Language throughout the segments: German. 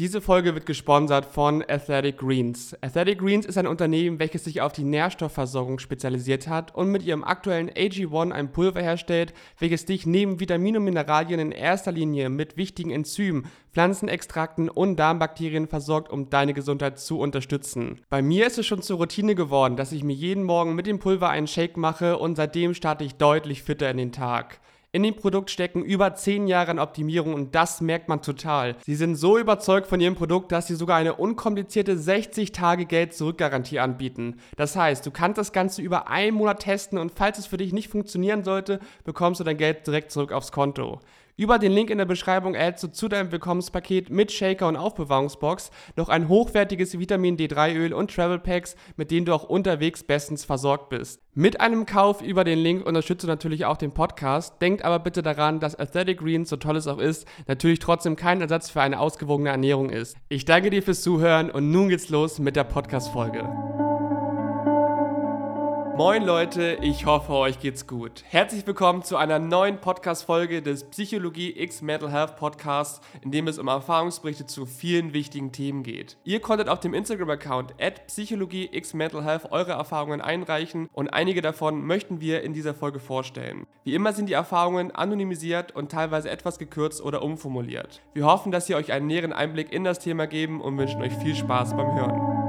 Diese Folge wird gesponsert von Athletic Greens. Athletic Greens ist ein Unternehmen, welches sich auf die Nährstoffversorgung spezialisiert hat und mit ihrem aktuellen AG1 ein Pulver herstellt, welches dich neben Vitaminen und Mineralien in erster Linie mit wichtigen Enzymen, Pflanzenextrakten und Darmbakterien versorgt, um deine Gesundheit zu unterstützen. Bei mir ist es schon zur Routine geworden, dass ich mir jeden Morgen mit dem Pulver einen Shake mache und seitdem starte ich deutlich fitter in den Tag. In dem Produkt stecken über 10 Jahre an Optimierung und das merkt man total. Sie sind so überzeugt von ihrem Produkt, dass sie sogar eine unkomplizierte 60 Tage Geld-Zurück-Garantie anbieten. Das heißt, du kannst das Ganze über einen Monat testen und falls es für dich nicht funktionieren sollte, bekommst du dein Geld direkt zurück aufs Konto. Über den Link in der Beschreibung erhältst du zu deinem Willkommenspaket mit Shaker und Aufbewahrungsbox noch ein hochwertiges Vitamin D3-Öl und Travel Packs, mit denen du auch unterwegs bestens versorgt bist. Mit einem Kauf über den Link unterstützt du natürlich auch den Podcast. Denkt aber bitte daran, dass Athletic Greens, so toll es auch ist, natürlich trotzdem kein Ersatz für eine ausgewogene Ernährung ist. Ich danke dir fürs Zuhören und nun geht's los mit der Podcast-Folge. Moin Leute, ich hoffe, euch geht's gut. Herzlich willkommen zu einer neuen Podcast-Folge des Psychologie X Mental Health Podcasts, in dem es um Erfahrungsberichte zu vielen wichtigen Themen geht. Ihr konntet auf dem Instagram-Account at Psychologie X Mental Health eure Erfahrungen einreichen und einige davon möchten wir in dieser Folge vorstellen. Wie immer sind die Erfahrungen anonymisiert und teilweise etwas gekürzt oder umformuliert. Wir hoffen, dass sie euch einen näheren Einblick in das Thema geben und wünschen euch viel Spaß beim Hören.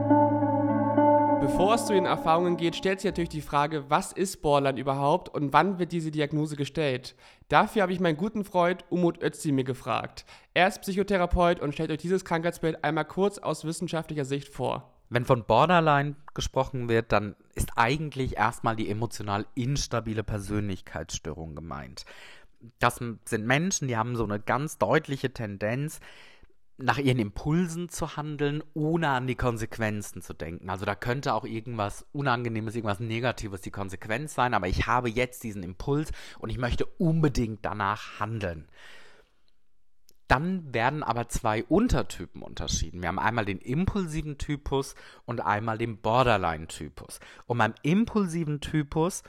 Bevor es zu den Erfahrungen geht, stellt sich natürlich die Frage, was ist Borderline überhaupt und wann wird diese Diagnose gestellt? Dafür habe ich meinen guten Freund Umut Özdemir gefragt. Er ist Psychotherapeut und stellt euch dieses Krankheitsbild einmal kurz aus wissenschaftlicher Sicht vor. Wenn von Borderline gesprochen wird, dann ist eigentlich erstmal die emotional instabile Persönlichkeitsstörung gemeint. Das sind Menschen, die haben so eine ganz deutliche Tendenz, nach ihren Impulsen zu handeln, ohne an die Konsequenzen zu denken. Also da könnte auch irgendwas Unangenehmes, irgendwas Negatives die Konsequenz sein, aber ich habe jetzt diesen Impuls und ich möchte unbedingt danach handeln. Dann werden aber zwei Untertypen unterschieden. Wir haben einmal den impulsiven Typus und einmal den Borderline-Typus. Und beim impulsiven Typus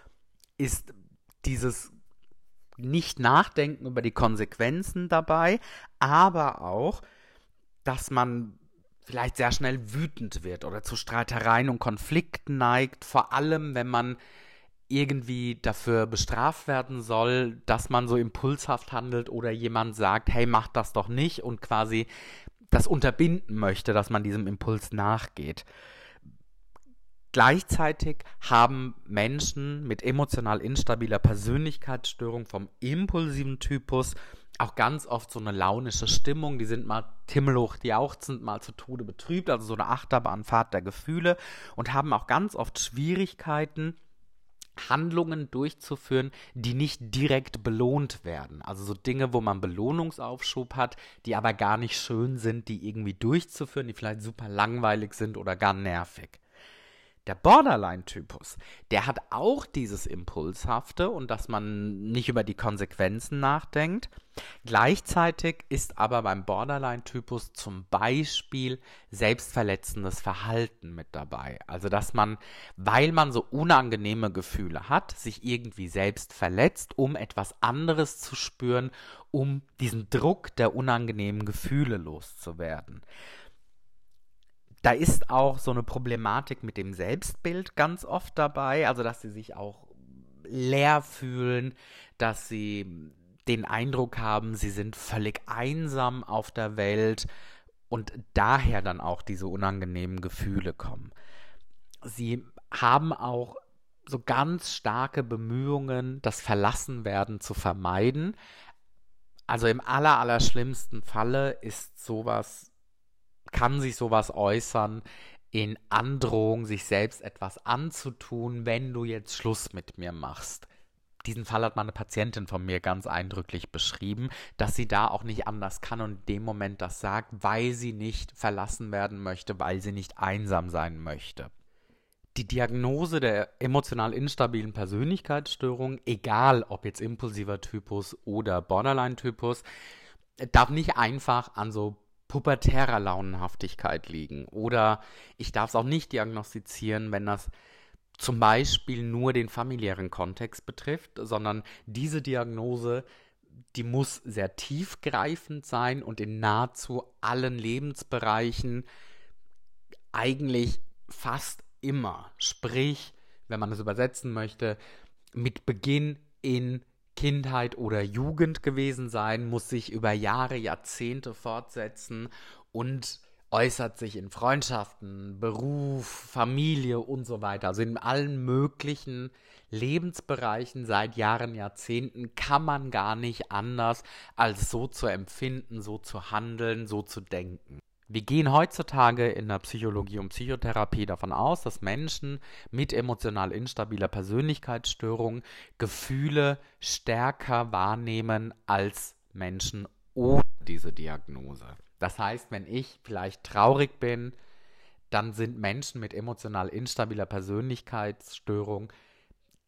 ist dieses nicht nachdenken über die Konsequenzen dabei, aber auch dass man vielleicht sehr schnell wütend wird oder zu Streitereien und Konflikten neigt, vor allem wenn man irgendwie dafür bestraft werden soll, dass man so impulshaft handelt oder jemand sagt, hey, mach das doch nicht und quasi das unterbinden möchte, dass man diesem Impuls nachgeht. Gleichzeitig haben Menschen mit emotional instabiler Persönlichkeitsstörung vom impulsiven Typus auch ganz oft so eine launische Stimmung. Die sind mal himmelhoch jauchzend, mal zu Tode betrübt, also so eine Achterbahnfahrt der Gefühle und haben auch ganz oft Schwierigkeiten, Handlungen durchzuführen, die nicht direkt belohnt werden. Also so Dinge, wo man Belohnungsaufschub hat, die aber gar nicht schön sind, die irgendwie durchzuführen, die vielleicht super langweilig sind oder gar nervig. Der Borderline-Typus, der hat auch dieses Impulshafte und dass man nicht über die Konsequenzen nachdenkt. Gleichzeitig ist aber beim Borderline-Typus zum Beispiel selbstverletzendes Verhalten mit dabei. Also dass man, weil man so unangenehme Gefühle hat, sich irgendwie selbst verletzt, um etwas anderes zu spüren, um diesen Druck der unangenehmen Gefühle loszuwerden da ist auch so eine Problematik mit dem Selbstbild ganz oft dabei, also dass sie sich auch leer fühlen, dass sie den Eindruck haben, sie sind völlig einsam auf der Welt und daher dann auch diese unangenehmen Gefühle kommen. Sie haben auch so ganz starke Bemühungen, das Verlassenwerden zu vermeiden. Also im aller, aller schlimmsten Falle ist sowas kann sich sowas äußern in Androhung, sich selbst etwas anzutun, wenn du jetzt Schluss mit mir machst. Diesen Fall hat meine Patientin von mir ganz eindrücklich beschrieben, dass sie da auch nicht anders kann und in dem Moment das sagt, weil sie nicht verlassen werden möchte, weil sie nicht einsam sein möchte. Die Diagnose der emotional instabilen Persönlichkeitsstörung, egal ob jetzt impulsiver Typus oder Borderline-Typus, darf nicht einfach an so pubertärer Launenhaftigkeit liegen. Oder ich darf es auch nicht diagnostizieren, wenn das zum Beispiel nur den familiären Kontext betrifft, sondern diese Diagnose die muss sehr tiefgreifend sein und in nahezu allen Lebensbereichen eigentlich fast immer. Sprich, wenn man es übersetzen möchte, mit Beginn in Kindheit oder Jugend gewesen sein, muss sich über Jahre, Jahrzehnte fortsetzen und äußert sich in Freundschaften, Beruf, Familie und so weiter. Also in allen möglichen Lebensbereichen seit Jahren, Jahrzehnten kann man gar nicht anders, als so zu empfinden, so zu handeln, so zu denken. Wir gehen heutzutage in der Psychologie und Psychotherapie davon aus, dass Menschen mit emotional instabiler Persönlichkeitsstörung Gefühle stärker wahrnehmen als Menschen ohne diese Diagnose. Das heißt, wenn ich vielleicht traurig bin, dann sind Menschen mit emotional instabiler Persönlichkeitsstörung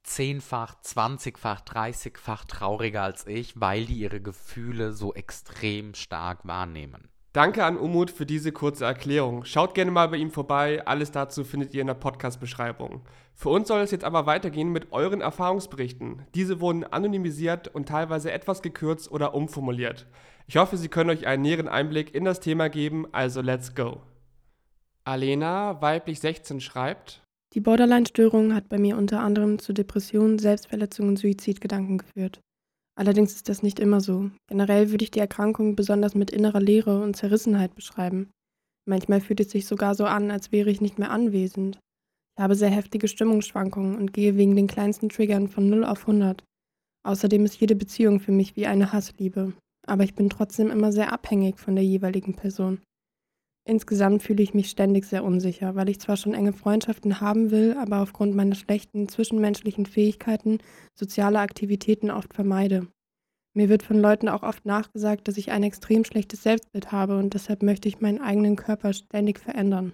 zehnfach, zwanzigfach, dreißigfach trauriger als ich, weil die ihre Gefühle so extrem stark wahrnehmen. Danke an Umut für diese kurze Erklärung. Schaut gerne mal bei ihm vorbei. Alles dazu findet ihr in der Podcast-Beschreibung. Für uns soll es jetzt aber weitergehen mit euren Erfahrungsberichten. Diese wurden anonymisiert und teilweise etwas gekürzt oder umformuliert. Ich hoffe, sie können euch einen näheren Einblick in das Thema geben, also let's go. Alena, weiblich 16, schreibt: Die Borderline-Störung hat bei mir unter anderem zu Depressionen, Selbstverletzungen und Suizidgedanken geführt. Allerdings ist das nicht immer so. Generell würde ich die Erkrankung besonders mit innerer Leere und Zerrissenheit beschreiben. Manchmal fühlt es sich sogar so an, als wäre ich nicht mehr anwesend. Ich habe sehr heftige Stimmungsschwankungen und gehe wegen den kleinsten Triggern von 0 auf 100. Außerdem ist jede Beziehung für mich wie eine Hassliebe. Aber ich bin trotzdem immer sehr abhängig von der jeweiligen Person. Insgesamt fühle ich mich ständig sehr unsicher, weil ich zwar schon enge Freundschaften haben will, aber aufgrund meiner schlechten zwischenmenschlichen Fähigkeiten soziale Aktivitäten oft vermeide. Mir wird von Leuten auch oft nachgesagt, dass ich ein extrem schlechtes Selbstbild habe und deshalb möchte ich meinen eigenen Körper ständig verändern.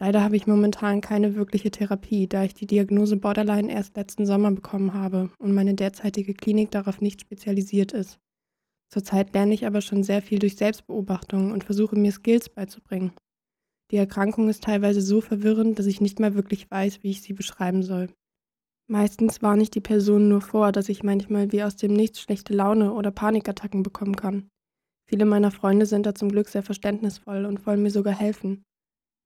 Leider habe ich momentan keine wirkliche Therapie, da ich die Diagnose Borderline erst letzten Sommer bekommen habe und meine derzeitige Klinik darauf nicht spezialisiert ist. Zurzeit lerne ich aber schon sehr viel durch Selbstbeobachtung und versuche mir Skills beizubringen. Die Erkrankung ist teilweise so verwirrend, dass ich nicht mal wirklich weiß, wie ich sie beschreiben soll. Meistens warne ich die Person nur vor, dass ich manchmal wie aus dem Nichts schlechte Laune oder Panikattacken bekommen kann. Viele meiner Freunde sind da zum Glück sehr verständnisvoll und wollen mir sogar helfen.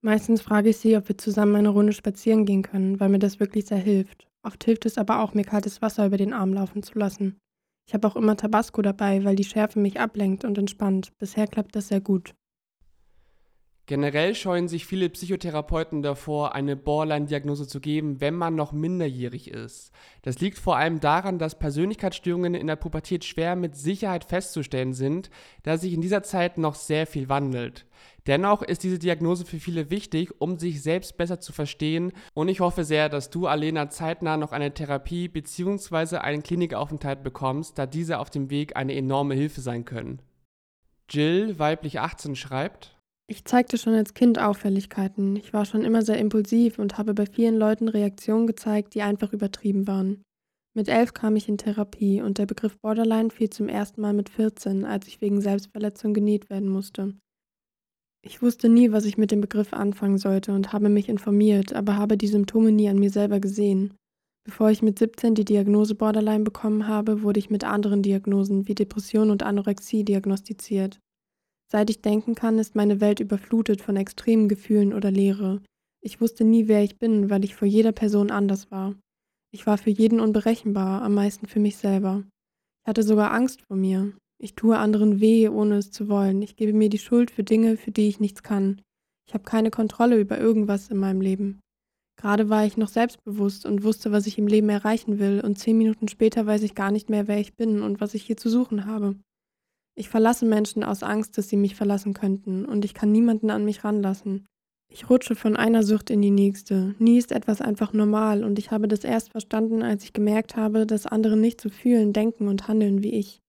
Meistens frage ich sie, ob wir zusammen eine Runde spazieren gehen können, weil mir das wirklich sehr hilft. Oft hilft es aber auch, mir kaltes Wasser über den Arm laufen zu lassen. Ich habe auch immer Tabasco dabei, weil die Schärfe mich ablenkt und entspannt. Bisher klappt das sehr gut. Generell scheuen sich viele Psychotherapeuten davor, eine Borderline-Diagnose zu geben, wenn man noch minderjährig ist. Das liegt vor allem daran, dass Persönlichkeitsstörungen in der Pubertät schwer mit Sicherheit festzustellen sind, da sich in dieser Zeit noch sehr viel wandelt. Dennoch ist diese Diagnose für viele wichtig, um sich selbst besser zu verstehen und ich hoffe sehr, dass du, Alena, zeitnah noch eine Therapie bzw. einen Klinikaufenthalt bekommst, da diese auf dem Weg eine enorme Hilfe sein können. Jill, weiblich 18, schreibt, ich zeigte schon als Kind Auffälligkeiten. Ich war schon immer sehr impulsiv und habe bei vielen Leuten Reaktionen gezeigt, die einfach übertrieben waren. Mit elf kam ich in Therapie und der Begriff Borderline fiel zum ersten Mal mit 14, als ich wegen Selbstverletzung genäht werden musste. Ich wusste nie, was ich mit dem Begriff anfangen sollte und habe mich informiert, aber habe die Symptome nie an mir selber gesehen. Bevor ich mit 17 die Diagnose Borderline bekommen habe, wurde ich mit anderen Diagnosen wie Depression und Anorexie diagnostiziert. Seit ich denken kann, ist meine Welt überflutet von extremen Gefühlen oder Leere. Ich wusste nie, wer ich bin, weil ich vor jeder Person anders war. Ich war für jeden unberechenbar, am meisten für mich selber. Ich hatte sogar Angst vor mir. Ich tue anderen weh, ohne es zu wollen. Ich gebe mir die Schuld für Dinge, für die ich nichts kann. Ich habe keine Kontrolle über irgendwas in meinem Leben. Gerade war ich noch selbstbewusst und wusste, was ich im Leben erreichen will, und zehn Minuten später weiß ich gar nicht mehr, wer ich bin und was ich hier zu suchen habe. Ich verlasse Menschen aus Angst, dass sie mich verlassen könnten, und ich kann niemanden an mich ranlassen. Ich rutsche von einer Sucht in die nächste. Nie ist etwas einfach normal, und ich habe das erst verstanden, als ich gemerkt habe, dass andere nicht so fühlen, denken und handeln wie ich.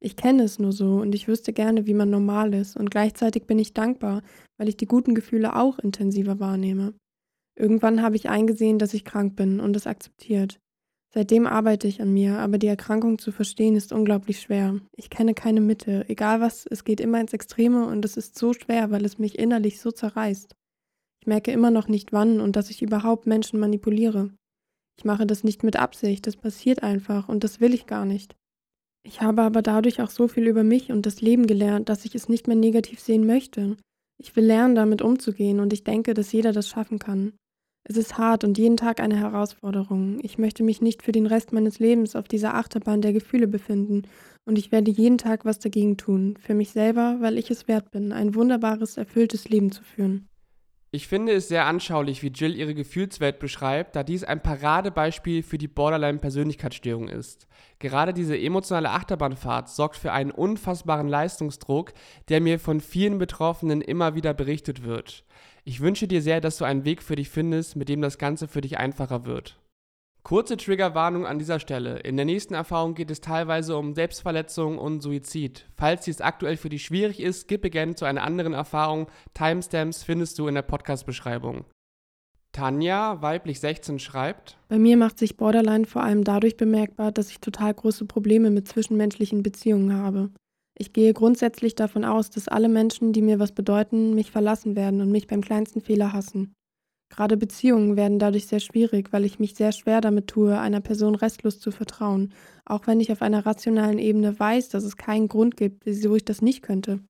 Ich kenne es nur so und ich wüsste gerne, wie man normal ist, und gleichzeitig bin ich dankbar, weil ich die guten Gefühle auch intensiver wahrnehme. Irgendwann habe ich eingesehen, dass ich krank bin und es akzeptiert. Seitdem arbeite ich an mir, aber die Erkrankung zu verstehen ist unglaublich schwer. Ich kenne keine Mitte. Egal was, es geht immer ins Extreme und es ist so schwer, weil es mich innerlich so zerreißt. Ich merke immer noch nicht wann und dass ich überhaupt Menschen manipuliere. Ich mache das nicht mit Absicht, das passiert einfach und das will ich gar nicht. Ich habe aber dadurch auch so viel über mich und das Leben gelernt, dass ich es nicht mehr negativ sehen möchte. Ich will lernen, damit umzugehen und ich denke, dass jeder das schaffen kann. Es ist hart und jeden Tag eine Herausforderung. Ich möchte mich nicht für den Rest meines Lebens auf dieser Achterbahn der Gefühle befinden und ich werde jeden Tag was dagegen tun. Für mich selber, weil ich es wert bin, ein wunderbares, erfülltes Leben zu führen. Ich finde es sehr anschaulich, wie Jill ihre Gefühlswelt beschreibt, da dies ein Paradebeispiel für die Borderline-Persönlichkeitsstörung ist. Gerade diese emotionale Achterbahnfahrt sorgt für einen unfassbaren Leistungsdruck, der mir von vielen Betroffenen immer wieder berichtet wird. Ich wünsche dir sehr, dass du einen Weg für dich findest, mit dem das Ganze für dich einfacher wird. Kurze Triggerwarnung an dieser Stelle. In der nächsten Erfahrung geht es teilweise um Selbstverletzung und Suizid. Falls dies aktuell für dich schwierig ist, skippe gerne zu einer anderen Erfahrung. Timestamps findest du in der Podcast-Beschreibung. Tanja, weiblich 16, schreibt: Bei mir macht sich Borderline vor allem dadurch bemerkbar, dass ich total große Probleme mit zwischenmenschlichen Beziehungen habe. Ich gehe grundsätzlich davon aus, dass alle Menschen, die mir was bedeuten, mich verlassen werden und mich beim kleinsten Fehler hassen. Gerade Beziehungen werden dadurch sehr schwierig, weil ich mich sehr schwer damit tue, einer Person restlos zu vertrauen, auch wenn ich auf einer rationalen Ebene weiß, dass es keinen Grund gibt, wieso ich das nicht könnte.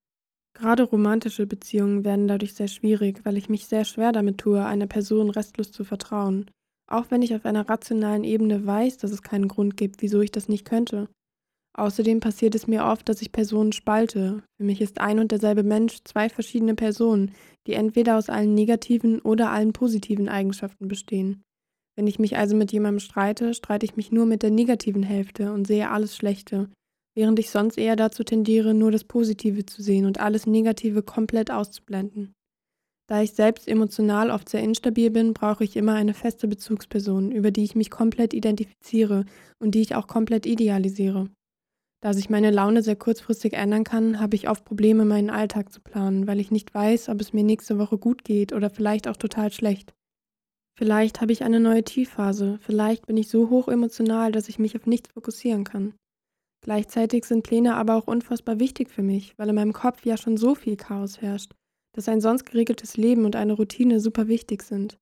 Gerade romantische Beziehungen werden dadurch sehr schwierig, weil ich mich sehr schwer damit tue, einer Person restlos zu vertrauen, auch wenn ich auf einer rationalen Ebene weiß, dass es keinen Grund gibt, wieso ich das nicht könnte. Außerdem passiert es mir oft, dass ich Personen spalte. Für mich ist ein und derselbe Mensch zwei verschiedene Personen, die entweder aus allen negativen oder allen positiven Eigenschaften bestehen. Wenn ich mich also mit jemandem streite, streite ich mich nur mit der negativen Hälfte und sehe alles Schlechte, während ich sonst eher dazu tendiere, nur das Positive zu sehen und alles Negative komplett auszublenden. Da ich selbst emotional oft sehr instabil bin, brauche ich immer eine feste Bezugsperson, über die ich mich komplett identifiziere und die ich auch komplett idealisiere. Da sich meine Laune sehr kurzfristig ändern kann, habe ich oft Probleme, meinen Alltag zu planen, weil ich nicht weiß, ob es mir nächste Woche gut geht oder vielleicht auch total schlecht. Vielleicht habe ich eine neue Tiefphase, vielleicht bin ich so hoch emotional, dass ich mich auf nichts fokussieren kann. Gleichzeitig sind Pläne aber auch unfassbar wichtig für mich, weil in meinem Kopf ja schon so viel Chaos herrscht, dass ein sonst geregeltes Leben und eine Routine super wichtig sind.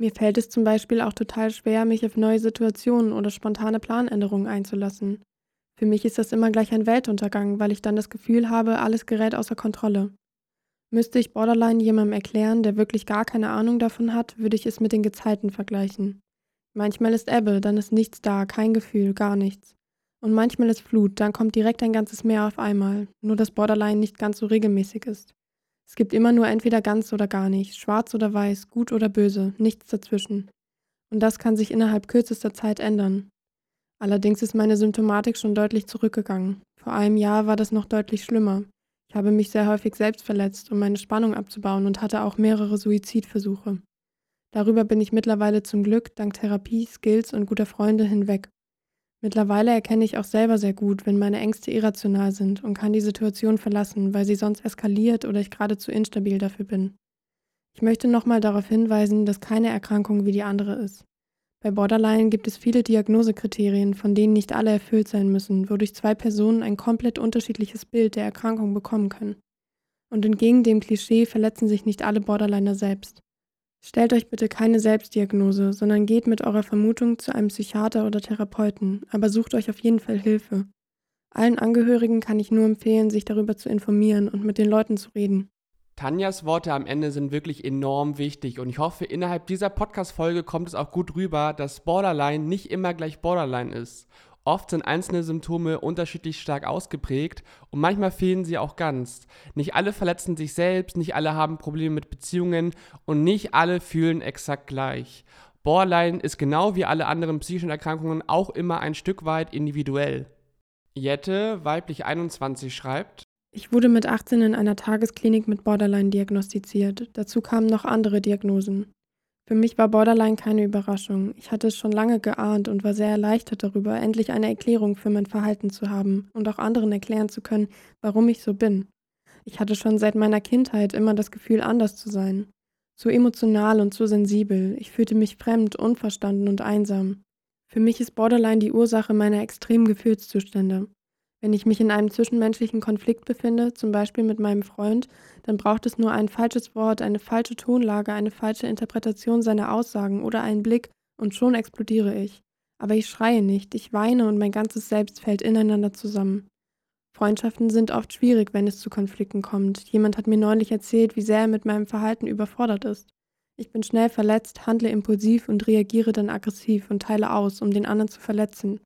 Mir fällt es zum Beispiel auch total schwer, mich auf neue Situationen oder spontane Planänderungen einzulassen. Für mich ist das immer gleich ein Weltuntergang, weil ich dann das Gefühl habe, alles gerät außer Kontrolle. Müsste ich Borderline jemandem erklären, der wirklich gar keine Ahnung davon hat, würde ich es mit den Gezeiten vergleichen. Manchmal ist Ebbe, dann ist nichts da, kein Gefühl, gar nichts. Und manchmal ist Flut, dann kommt direkt ein ganzes Meer auf einmal, nur dass Borderline nicht ganz so regelmäßig ist. Es gibt immer nur entweder ganz oder gar nicht, schwarz oder weiß, gut oder böse, nichts dazwischen. Und das kann sich innerhalb kürzester Zeit ändern. Allerdings ist meine Symptomatik schon deutlich zurückgegangen. Vor einem Jahr war das noch deutlich schlimmer. Ich habe mich sehr häufig selbst verletzt, um meine Spannung abzubauen und hatte auch mehrere Suizidversuche. Darüber bin ich mittlerweile zum Glück dank Therapie, Skills und guter Freunde hinweg. Mittlerweile erkenne ich auch selber sehr gut, wenn meine Ängste irrational sind und kann die Situation verlassen, weil sie sonst eskaliert oder ich gerade zu instabil dafür bin. Ich möchte nochmal darauf hinweisen, dass keine Erkrankung wie die andere ist. Bei Borderline gibt es viele Diagnosekriterien, von denen nicht alle erfüllt sein müssen, wodurch zwei Personen ein komplett unterschiedliches Bild der Erkrankung bekommen können. Und entgegen dem Klischee verletzen sich nicht alle Borderliner selbst. Stellt euch bitte keine Selbstdiagnose, sondern geht mit eurer Vermutung zu einem Psychiater oder Therapeuten, aber sucht euch auf jeden Fall Hilfe. Allen Angehörigen kann ich nur empfehlen, sich darüber zu informieren und mit den Leuten zu reden. Tanjas Worte am Ende sind wirklich enorm wichtig und ich hoffe, innerhalb dieser Podcast-Folge kommt es auch gut rüber, dass Borderline nicht immer gleich Borderline ist. Oft sind einzelne Symptome unterschiedlich stark ausgeprägt und manchmal fehlen sie auch ganz. Nicht alle verletzen sich selbst, nicht alle haben Probleme mit Beziehungen und nicht alle fühlen exakt gleich. Borderline ist genau wie alle anderen psychischen Erkrankungen auch immer ein Stück weit individuell. Jette, weiblich 21, schreibt, ich wurde mit 18 in einer Tagesklinik mit Borderline diagnostiziert. Dazu kamen noch andere Diagnosen. Für mich war Borderline keine Überraschung. Ich hatte es schon lange geahnt und war sehr erleichtert darüber, endlich eine Erklärung für mein Verhalten zu haben und auch anderen erklären zu können, warum ich so bin. Ich hatte schon seit meiner Kindheit immer das Gefühl, anders zu sein. Zu emotional und zu sensibel. Ich fühlte mich fremd, unverstanden und einsam. Für mich ist Borderline die Ursache meiner extremen Gefühlszustände. Wenn ich mich in einem zwischenmenschlichen Konflikt befinde, zum Beispiel mit meinem Freund, dann braucht es nur ein falsches Wort, eine falsche Tonlage, eine falsche Interpretation seiner Aussagen oder einen Blick und schon explodiere ich. Aber ich schreie nicht, ich weine und mein ganzes Selbst fällt ineinander zusammen. Freundschaften sind oft schwierig, wenn es zu Konflikten kommt. Jemand hat mir neulich erzählt, wie sehr er mit meinem Verhalten überfordert ist. Ich bin schnell verletzt, handle impulsiv und reagiere dann aggressiv und teile aus, um den anderen zu verletzen.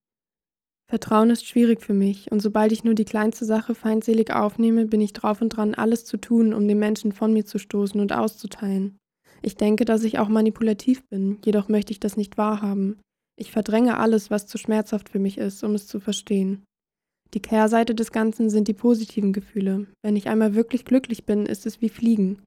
Vertrauen ist schwierig für mich, und sobald ich nur die kleinste Sache feindselig aufnehme, bin ich drauf und dran, alles zu tun, um den Menschen von mir zu stoßen und auszuteilen. Ich denke, dass ich auch manipulativ bin, jedoch möchte ich das nicht wahrhaben. Ich verdränge alles, was zu schmerzhaft für mich ist, um es zu verstehen. Die Kehrseite des Ganzen sind die positiven Gefühle. Wenn ich einmal wirklich glücklich bin, ist es wie Fliegen.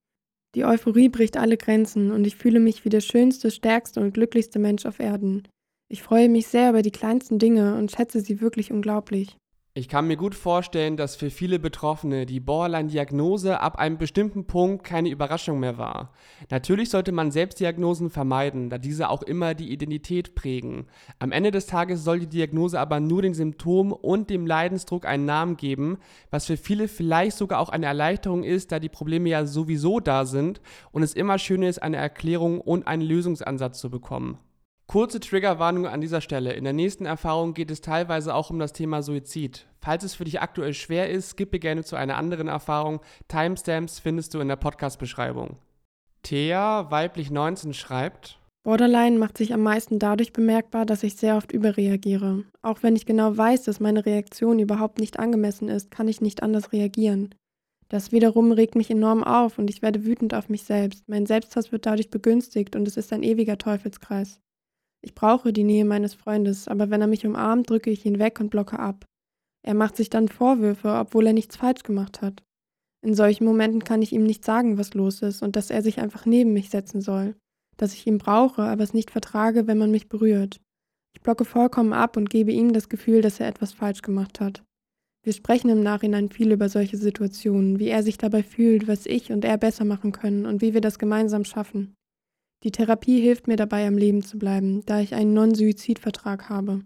Die Euphorie bricht alle Grenzen und ich fühle mich wie der schönste, stärkste und glücklichste Mensch auf Erden. Ich freue mich sehr über die kleinsten Dinge und schätze sie wirklich unglaublich. Ich kann mir gut vorstellen, dass für viele Betroffene die Borderline-Diagnose ab einem bestimmten Punkt keine Überraschung mehr war. Natürlich sollte man Selbstdiagnosen vermeiden, da diese auch immer die Identität prägen. Am Ende des Tages soll die Diagnose aber nur den Symptomen und dem Leidensdruck einen Namen geben, was für viele vielleicht sogar auch eine Erleichterung ist, da die Probleme ja sowieso da sind und es immer schön ist, eine Erklärung und einen Lösungsansatz zu bekommen. Kurze Triggerwarnung an dieser Stelle. In der nächsten Erfahrung geht es teilweise auch um das Thema Suizid. Falls es für dich aktuell schwer ist, skippe gerne zu einer anderen Erfahrung. Timestamps findest du in der Podcast-Beschreibung. Thea, weiblich 19, schreibt: Borderline macht sich am meisten dadurch bemerkbar, dass ich sehr oft überreagiere. Auch wenn ich genau weiß, dass meine Reaktion überhaupt nicht angemessen ist, kann ich nicht anders reagieren. Das wiederum regt mich enorm auf und ich werde wütend auf mich selbst. Mein Selbsthass wird dadurch begünstigt und es ist ein ewiger Teufelskreis. Ich brauche die Nähe meines Freundes, aber wenn er mich umarmt, drücke ich ihn weg und blocke ab. Er macht sich dann Vorwürfe, obwohl er nichts falsch gemacht hat. In solchen Momenten kann ich ihm nicht sagen, was los ist und dass er sich einfach neben mich setzen soll. Dass ich ihn brauche, aber es nicht vertrage, wenn man mich berührt. Ich blocke vollkommen ab und gebe ihm das Gefühl, dass er etwas falsch gemacht hat. Wir sprechen im Nachhinein viel über solche Situationen, wie er sich dabei fühlt, was ich und er besser machen können und wie wir das gemeinsam schaffen. Die Therapie hilft mir dabei, am Leben zu bleiben, da ich einen Non-Suizid-Vertrag habe.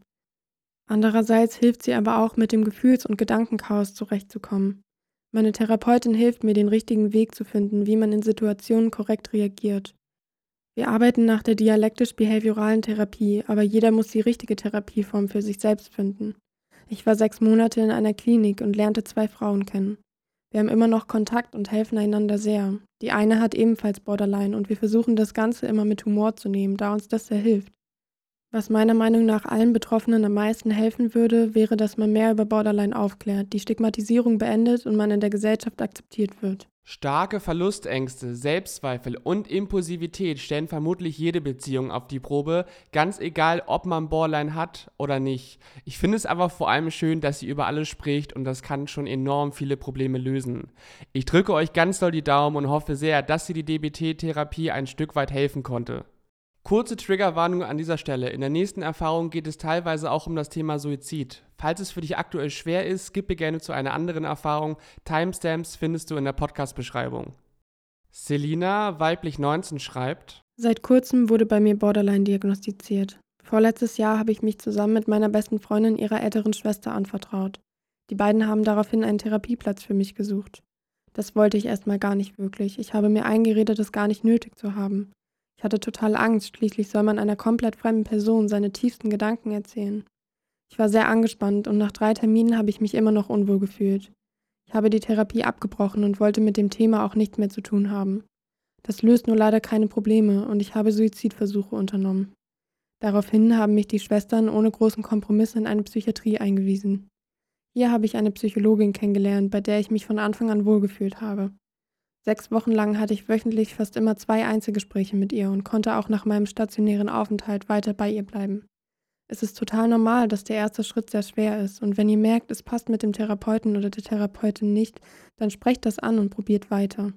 Andererseits hilft sie aber auch, mit dem Gefühls- und Gedankenchaos zurechtzukommen. Meine Therapeutin hilft mir, den richtigen Weg zu finden, wie man in Situationen korrekt reagiert. Wir arbeiten nach der dialektisch-behavioralen Therapie, aber jeder muss die richtige Therapieform für sich selbst finden. Ich war sechs Monate in einer Klinik und lernte zwei Frauen kennen. Wir haben immer noch Kontakt und helfen einander sehr. Die eine hat ebenfalls Borderline und wir versuchen das Ganze immer mit Humor zu nehmen, da uns das sehr hilft. Was meiner Meinung nach allen Betroffenen am meisten helfen würde, wäre, dass man mehr über Borderline aufklärt, die Stigmatisierung beendet und man in der Gesellschaft akzeptiert wird. Starke Verlustängste, Selbstzweifel und Impulsivität stellen vermutlich jede Beziehung auf die Probe, ganz egal, ob man Borderline hat oder nicht. Ich finde es aber vor allem schön, dass sie über alles spricht und das kann schon enorm viele Probleme lösen. Ich drücke euch ganz doll die Daumen und hoffe sehr, dass sie die DBT-Therapie ein Stück weit helfen konnte. Kurze Triggerwarnung an dieser Stelle. In der nächsten Erfahrung geht es teilweise auch um das Thema Suizid. Falls es für dich aktuell schwer ist, skippe gerne zu einer anderen Erfahrung. Timestamps findest du in der Podcast-Beschreibung. Selina, weiblich 19, schreibt: Seit kurzem wurde bei mir Borderline diagnostiziert. Vorletztes Jahr habe ich mich zusammen mit meiner besten Freundin ihrer älteren Schwester anvertraut. Die beiden haben daraufhin einen Therapieplatz für mich gesucht. Das wollte ich erstmal gar nicht wirklich. Ich habe mir eingeredet, es gar nicht nötig zu haben. Ich hatte total Angst, schließlich soll man einer komplett fremden Person seine tiefsten Gedanken erzählen. Ich war sehr angespannt und nach drei Terminen habe ich mich immer noch unwohl gefühlt. Ich habe die Therapie abgebrochen und wollte mit dem Thema auch nichts mehr zu tun haben. Das löst nur leider keine Probleme und ich habe Suizidversuche unternommen. Daraufhin haben mich die Schwestern ohne großen Kompromiss in eine Psychiatrie eingewiesen. Hier habe ich eine Psychologin kennengelernt, bei der ich mich von Anfang an wohlgefühlt habe. Sechs Wochen lang hatte ich wöchentlich fast immer zwei Einzelgespräche mit ihr und konnte auch nach meinem stationären Aufenthalt weiter bei ihr bleiben. Es ist total normal, dass der erste Schritt sehr schwer ist und wenn ihr merkt, es passt mit dem Therapeuten oder der Therapeutin nicht, dann sprecht das an und probiert weiter.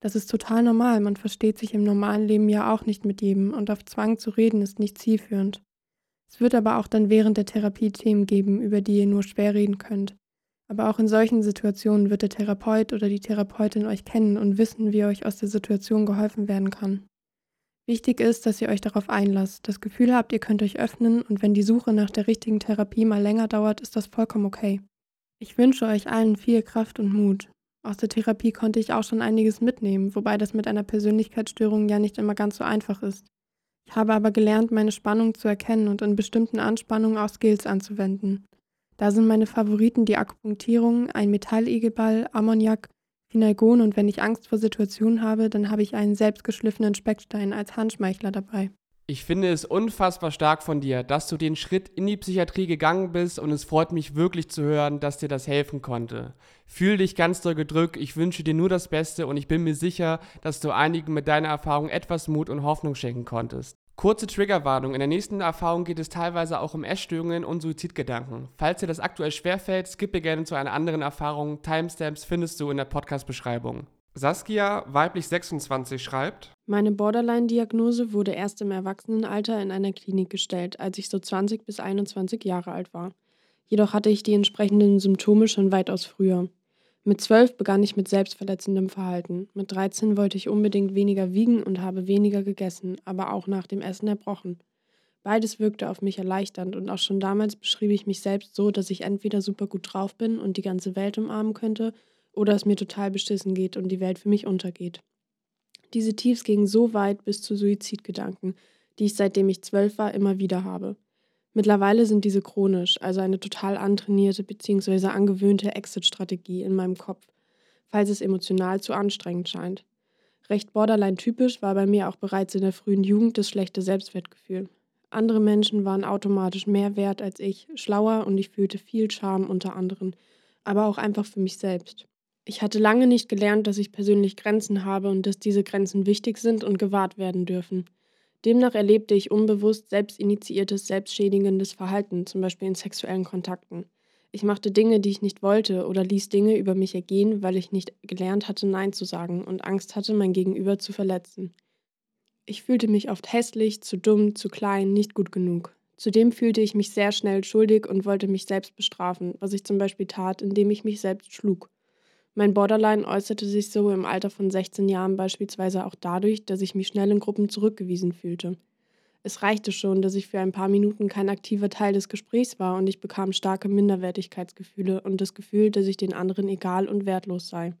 Das ist total normal, man versteht sich im normalen Leben ja auch nicht mit jedem und auf Zwang zu reden ist nicht zielführend. Es wird aber auch dann während der Therapie Themen geben, über die ihr nur schwer reden könnt. Aber auch in solchen Situationen wird der Therapeut oder die Therapeutin euch kennen und wissen, wie euch aus der Situation geholfen werden kann. Wichtig ist, dass ihr euch darauf einlasst, das Gefühl habt, ihr könnt euch öffnen und wenn die Suche nach der richtigen Therapie mal länger dauert, ist das vollkommen okay. Ich wünsche euch allen viel Kraft und Mut. Aus der Therapie konnte ich auch schon einiges mitnehmen, wobei das mit einer Persönlichkeitsstörung ja nicht immer ganz so einfach ist. Ich habe aber gelernt, meine Spannung zu erkennen und in bestimmten Anspannungen auch Skills anzuwenden. Da sind meine Favoriten die Akupunktierung, ein Metalligelball, Ammoniak, Finalgon und wenn ich Angst vor Situationen habe, dann habe ich einen selbstgeschliffenen Speckstein als Handschmeichler dabei. Ich finde es unfassbar stark von dir, dass du den Schritt in die Psychiatrie gegangen bist und es freut mich wirklich zu hören, dass dir das helfen konnte. Fühl dich ganz doll gedrückt, ich wünsche dir nur das Beste und ich bin mir sicher, dass du einigen mit deiner Erfahrung etwas Mut und Hoffnung schenken konntest. Kurze Triggerwarnung. In der nächsten Erfahrung geht es teilweise auch um Essstörungen und Suizidgedanken. Falls dir das aktuell schwerfällt, skippe gerne zu einer anderen Erfahrung. Timestamps findest du in der Podcast-Beschreibung. Saskia, weiblich 26, schreibt: Meine Borderline-Diagnose wurde erst im Erwachsenenalter in einer Klinik gestellt, als ich so 20 bis 21 Jahre alt war. Jedoch hatte ich die entsprechenden Symptome schon weitaus früher. Mit zwölf begann ich mit selbstverletzendem Verhalten. Mit 13 wollte ich unbedingt weniger wiegen und habe weniger gegessen, aber auch nach dem Essen erbrochen. Beides wirkte auf mich erleichternd und auch schon damals beschrieb ich mich selbst so, dass ich entweder super gut drauf bin und die ganze Welt umarmen könnte oder es mir total beschissen geht und die Welt für mich untergeht. Diese Tiefs gingen so weit bis zu Suizidgedanken, die ich seitdem ich zwölf war immer wieder habe. Mittlerweile sind diese chronisch, also eine total antrainierte bzw. angewöhnte Exit-Strategie in meinem Kopf, falls es emotional zu anstrengend scheint. Recht borderline-typisch war bei mir auch bereits in der frühen Jugend das schlechte Selbstwertgefühl. Andere Menschen waren automatisch mehr wert als ich, schlauer und ich fühlte viel Scham unter anderen, aber auch einfach für mich selbst. Ich hatte lange nicht gelernt, dass ich persönlich Grenzen habe und dass diese Grenzen wichtig sind und gewahrt werden dürfen. Demnach erlebte ich unbewusst selbstinitiiertes, selbstschädigendes Verhalten, zum Beispiel in sexuellen Kontakten. Ich machte Dinge, die ich nicht wollte, oder ließ Dinge über mich ergehen, weil ich nicht gelernt hatte, Nein zu sagen und Angst hatte, mein Gegenüber zu verletzen. Ich fühlte mich oft hässlich, zu dumm, zu klein, nicht gut genug. Zudem fühlte ich mich sehr schnell schuldig und wollte mich selbst bestrafen, was ich zum Beispiel tat, indem ich mich selbst schlug. Mein Borderline äußerte sich so im Alter von 16 Jahren beispielsweise auch dadurch, dass ich mich schnell in Gruppen zurückgewiesen fühlte. Es reichte schon, dass ich für ein paar Minuten kein aktiver Teil des Gesprächs war und ich bekam starke Minderwertigkeitsgefühle und das Gefühl, dass ich den anderen egal und wertlos sei.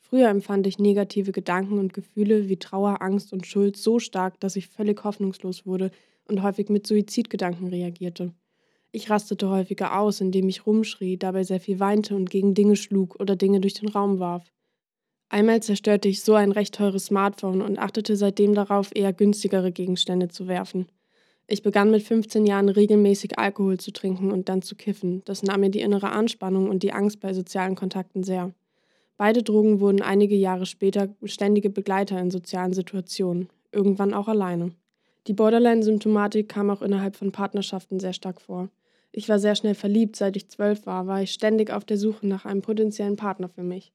Früher empfand ich negative Gedanken und Gefühle wie Trauer, Angst und Schuld so stark, dass ich völlig hoffnungslos wurde und häufig mit Suizidgedanken reagierte. Ich rastete häufiger aus, indem ich rumschrie, dabei sehr viel weinte und gegen Dinge schlug oder Dinge durch den Raum warf. Einmal zerstörte ich so ein recht teures Smartphone und achtete seitdem darauf, eher günstigere Gegenstände zu werfen. Ich begann mit 15 Jahren regelmäßig Alkohol zu trinken und dann zu kiffen. Das nahm mir die innere Anspannung und die Angst bei sozialen Kontakten sehr. Beide Drogen wurden einige Jahre später ständige Begleiter in sozialen Situationen, irgendwann auch alleine. Die Borderline-Symptomatik kam auch innerhalb von Partnerschaften sehr stark vor. Ich war sehr schnell verliebt, seit ich zwölf war, war ich ständig auf der Suche nach einem potenziellen Partner für mich.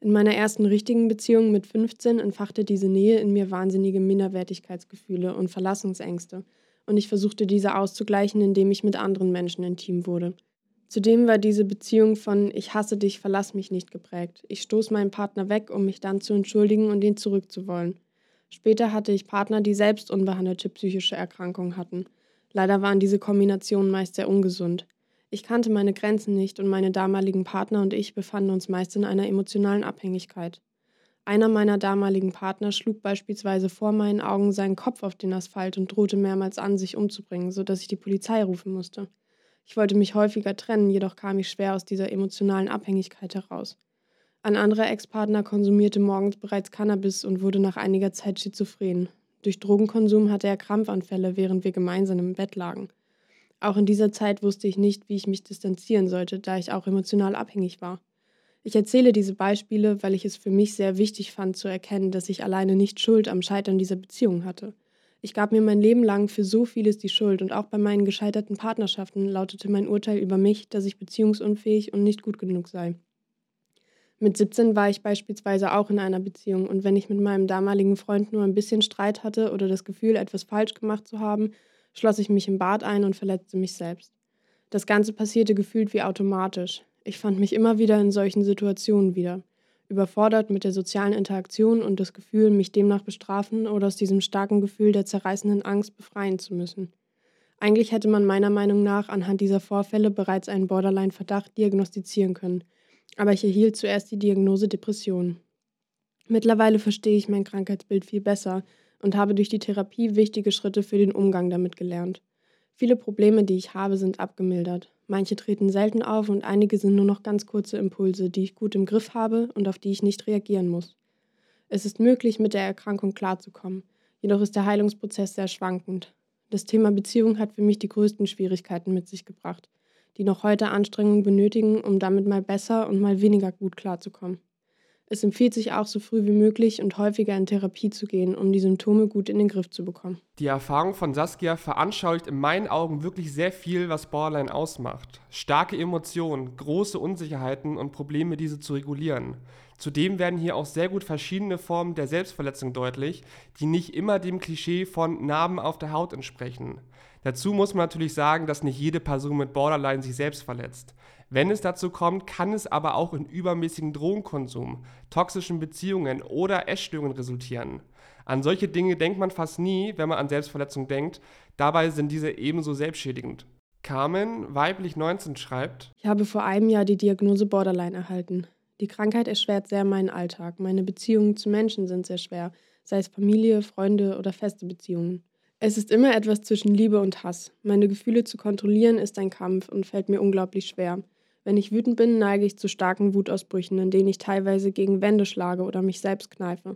In meiner ersten richtigen Beziehung mit 15 entfachte diese Nähe in mir wahnsinnige Minderwertigkeitsgefühle und Verlassungsängste, und ich versuchte diese auszugleichen, indem ich mit anderen Menschen intim wurde. Zudem war diese Beziehung von Ich hasse dich, verlass mich nicht geprägt. Ich stoß meinen Partner weg, um mich dann zu entschuldigen und ihn zurückzuwollen. Später hatte ich Partner, die selbst unbehandelte psychische Erkrankungen hatten. Leider waren diese Kombinationen meist sehr ungesund. Ich kannte meine Grenzen nicht und meine damaligen Partner und ich befanden uns meist in einer emotionalen Abhängigkeit. Einer meiner damaligen Partner schlug beispielsweise vor meinen Augen seinen Kopf auf den Asphalt und drohte mehrmals an, sich umzubringen, sodass ich die Polizei rufen musste. Ich wollte mich häufiger trennen, jedoch kam ich schwer aus dieser emotionalen Abhängigkeit heraus. Ein anderer Ex-Partner konsumierte morgens bereits Cannabis und wurde nach einiger Zeit schizophren. Durch Drogenkonsum hatte er Krampfanfälle, während wir gemeinsam im Bett lagen. Auch in dieser Zeit wusste ich nicht, wie ich mich distanzieren sollte, da ich auch emotional abhängig war. Ich erzähle diese Beispiele, weil ich es für mich sehr wichtig fand zu erkennen, dass ich alleine nicht Schuld am Scheitern dieser Beziehung hatte. Ich gab mir mein Leben lang für so vieles die Schuld und auch bei meinen gescheiterten Partnerschaften lautete mein Urteil über mich, dass ich beziehungsunfähig und nicht gut genug sei. Mit 17 war ich beispielsweise auch in einer Beziehung und wenn ich mit meinem damaligen Freund nur ein bisschen Streit hatte oder das Gefühl, etwas falsch gemacht zu haben, schloss ich mich im Bad ein und verletzte mich selbst. Das Ganze passierte gefühlt wie automatisch. Ich fand mich immer wieder in solchen Situationen wieder, überfordert mit der sozialen Interaktion und das Gefühl, mich demnach bestrafen oder aus diesem starken Gefühl der zerreißenden Angst befreien zu müssen. Eigentlich hätte man meiner Meinung nach anhand dieser Vorfälle bereits einen Borderline-Verdacht diagnostizieren können – aber ich erhielt zuerst die Diagnose Depression. Mittlerweile verstehe ich mein Krankheitsbild viel besser und habe durch die Therapie wichtige Schritte für den Umgang damit gelernt. Viele Probleme, die ich habe, sind abgemildert. Manche treten selten auf und einige sind nur noch ganz kurze Impulse, die ich gut im Griff habe und auf die ich nicht reagieren muss. Es ist möglich, mit der Erkrankung klarzukommen, jedoch ist der Heilungsprozess sehr schwankend. Das Thema Beziehung hat für mich die größten Schwierigkeiten mit sich gebracht, die noch heute Anstrengungen benötigen, um damit mal besser und mal weniger gut klarzukommen. Es empfiehlt sich auch so früh wie möglich und häufiger in Therapie zu gehen, um die Symptome gut in den Griff zu bekommen. Die Erfahrung von Saskia veranschaulicht in meinen Augen wirklich sehr viel, was Borderline ausmacht. Starke Emotionen, große Unsicherheiten und Probleme, diese zu regulieren. Zudem werden hier auch sehr gut verschiedene Formen der Selbstverletzung deutlich, die nicht immer dem Klischee von Narben auf der Haut entsprechen. Dazu muss man natürlich sagen, dass nicht jede Person mit Borderline sich selbst verletzt. Wenn es dazu kommt, kann es aber auch in übermäßigen Drogenkonsum, toxischen Beziehungen oder Essstörungen resultieren. An solche Dinge denkt man fast nie, wenn man an Selbstverletzung denkt. Dabei sind diese ebenso selbstschädigend. Carmen, weiblich 19, schreibt: Ich habe vor einem Jahr die Diagnose Borderline erhalten. Die Krankheit erschwert sehr meinen Alltag. Meine Beziehungen zu Menschen sind sehr schwer, sei es Familie, Freunde oder feste Beziehungen. Es ist immer etwas zwischen Liebe und Hass. Meine Gefühle zu kontrollieren ist ein Kampf und fällt mir unglaublich schwer. Wenn ich wütend bin, neige ich zu starken Wutausbrüchen, in denen ich teilweise gegen Wände schlage oder mich selbst kneife.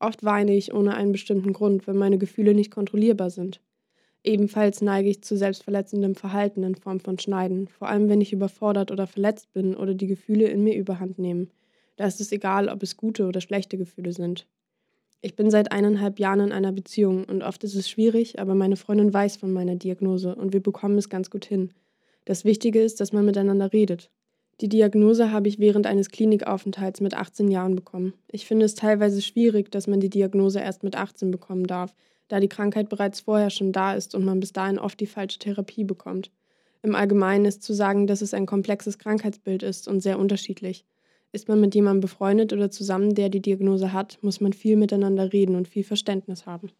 Oft weine ich ohne einen bestimmten Grund, wenn meine Gefühle nicht kontrollierbar sind. Ebenfalls neige ich zu selbstverletzendem Verhalten in Form von Schneiden, vor allem wenn ich überfordert oder verletzt bin oder die Gefühle in mir überhand nehmen. Da ist es egal, ob es gute oder schlechte Gefühle sind. Ich bin seit eineinhalb Jahren in einer Beziehung und oft ist es schwierig, aber meine Freundin weiß von meiner Diagnose und wir bekommen es ganz gut hin. Das Wichtige ist, dass man miteinander redet. Die Diagnose habe ich während eines Klinikaufenthalts mit 18 Jahren bekommen. Ich finde es teilweise schwierig, dass man die Diagnose erst mit 18 bekommen darf, da die Krankheit bereits vorher schon da ist und man bis dahin oft die falsche Therapie bekommt. Im Allgemeinen ist zu sagen, dass es ein komplexes Krankheitsbild ist und sehr unterschiedlich. Ist man mit jemandem befreundet oder zusammen, der die Diagnose hat, muss man viel miteinander reden und viel Verständnis haben.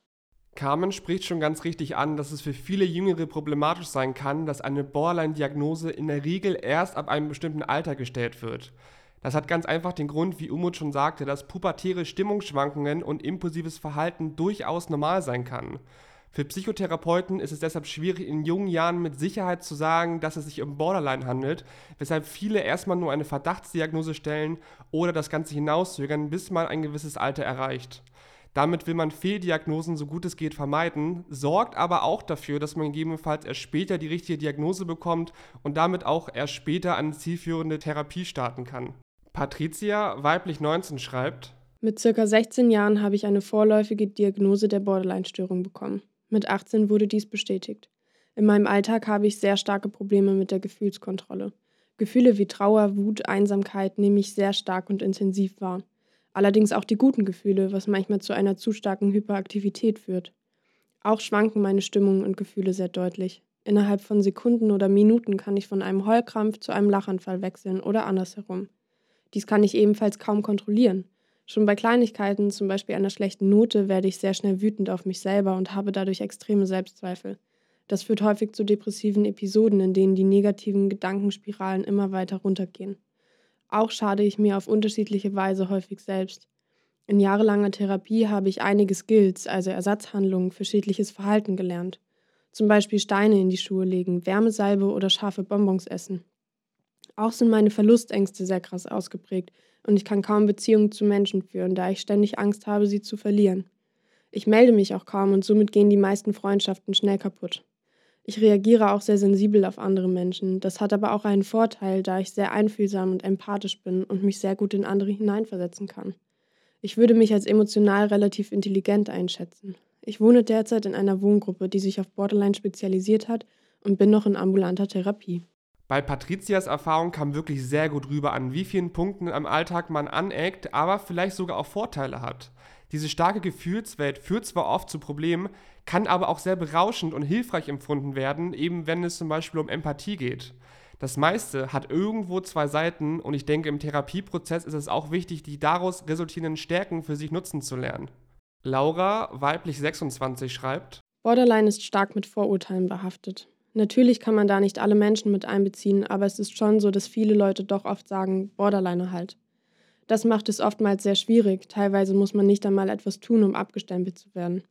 Carmen spricht schon ganz richtig an, dass es für viele Jüngere problematisch sein kann, dass eine Borderline-Diagnose in der Regel erst ab einem bestimmten Alter gestellt wird. Das hat ganz einfach den Grund, wie Umut schon sagte, dass pubertäre Stimmungsschwankungen und impulsives Verhalten durchaus normal sein kann. Für Psychotherapeuten ist es deshalb schwierig, in jungen Jahren mit Sicherheit zu sagen, dass es sich um Borderline handelt, weshalb viele erstmal nur eine Verdachtsdiagnose stellen oder das Ganze hinauszögern, bis man ein gewisses Alter erreicht. Damit will man Fehldiagnosen so gut es geht vermeiden, sorgt aber auch dafür, dass man gegebenenfalls erst später die richtige Diagnose bekommt und damit auch erst später eine zielführende Therapie starten kann. Patricia, weiblich 19, schreibt: Mit circa 16 Jahren habe ich eine vorläufige Diagnose der Borderline-Störung bekommen. Mit 18 wurde dies bestätigt. In meinem Alltag habe ich sehr starke Probleme mit der Gefühlskontrolle. Gefühle wie Trauer, Wut, Einsamkeit nehme ich sehr stark und intensiv wahr. Allerdings auch die guten Gefühle, was manchmal zu einer zu starken Hyperaktivität führt. Auch schwanken meine Stimmungen und Gefühle sehr deutlich. Innerhalb von Sekunden oder Minuten kann ich von einem Heulkrampf zu einem Lachanfall wechseln oder andersherum. Dies kann ich ebenfalls kaum kontrollieren. Schon bei Kleinigkeiten, zum Beispiel einer schlechten Note, werde ich sehr schnell wütend auf mich selber und habe dadurch extreme Selbstzweifel. Das führt häufig zu depressiven Episoden, in denen die negativen Gedankenspiralen immer weiter runtergehen. Auch schade ich mir auf unterschiedliche Weise häufig selbst. In jahrelanger Therapie habe ich einige Skills, also Ersatzhandlungen für schädliches Verhalten gelernt. Zum Beispiel Steine in die Schuhe legen, Wärmesalbe oder scharfe Bonbons essen. Auch sind meine Verlustängste sehr krass ausgeprägt und ich kann kaum Beziehungen zu Menschen führen, da ich ständig Angst habe, sie zu verlieren. Ich melde mich auch kaum und somit gehen die meisten Freundschaften schnell kaputt. Ich reagiere auch sehr sensibel auf andere Menschen. Das hat aber auch einen Vorteil, da ich sehr einfühlsam und empathisch bin und mich sehr gut in andere hineinversetzen kann. Ich würde mich als emotional relativ intelligent einschätzen. Ich wohne derzeit in einer Wohngruppe, die sich auf Borderline spezialisiert hat und bin noch in ambulanter Therapie. Bei Patrizias Erfahrung kam wirklich sehr gut rüber, an wie vielen Punkten am Alltag man aneckt, aber vielleicht sogar auch Vorteile hat. Diese starke Gefühlswelt führt zwar oft zu Problemen, kann aber auch sehr berauschend und hilfreich empfunden werden, eben wenn es zum Beispiel um Empathie geht. Das meiste hat irgendwo zwei Seiten und ich denke, im Therapieprozess ist es auch wichtig, die daraus resultierenden Stärken für sich nutzen zu lernen. Laura, weiblich 26, schreibt: Borderline ist stark mit Vorurteilen behaftet. Natürlich kann man da nicht alle Menschen mit einbeziehen, aber es ist schon so, dass viele Leute doch oft sagen, Borderline halt. Das macht es oftmals sehr schwierig, teilweise muss man nicht einmal etwas tun, um abgestempelt zu werden.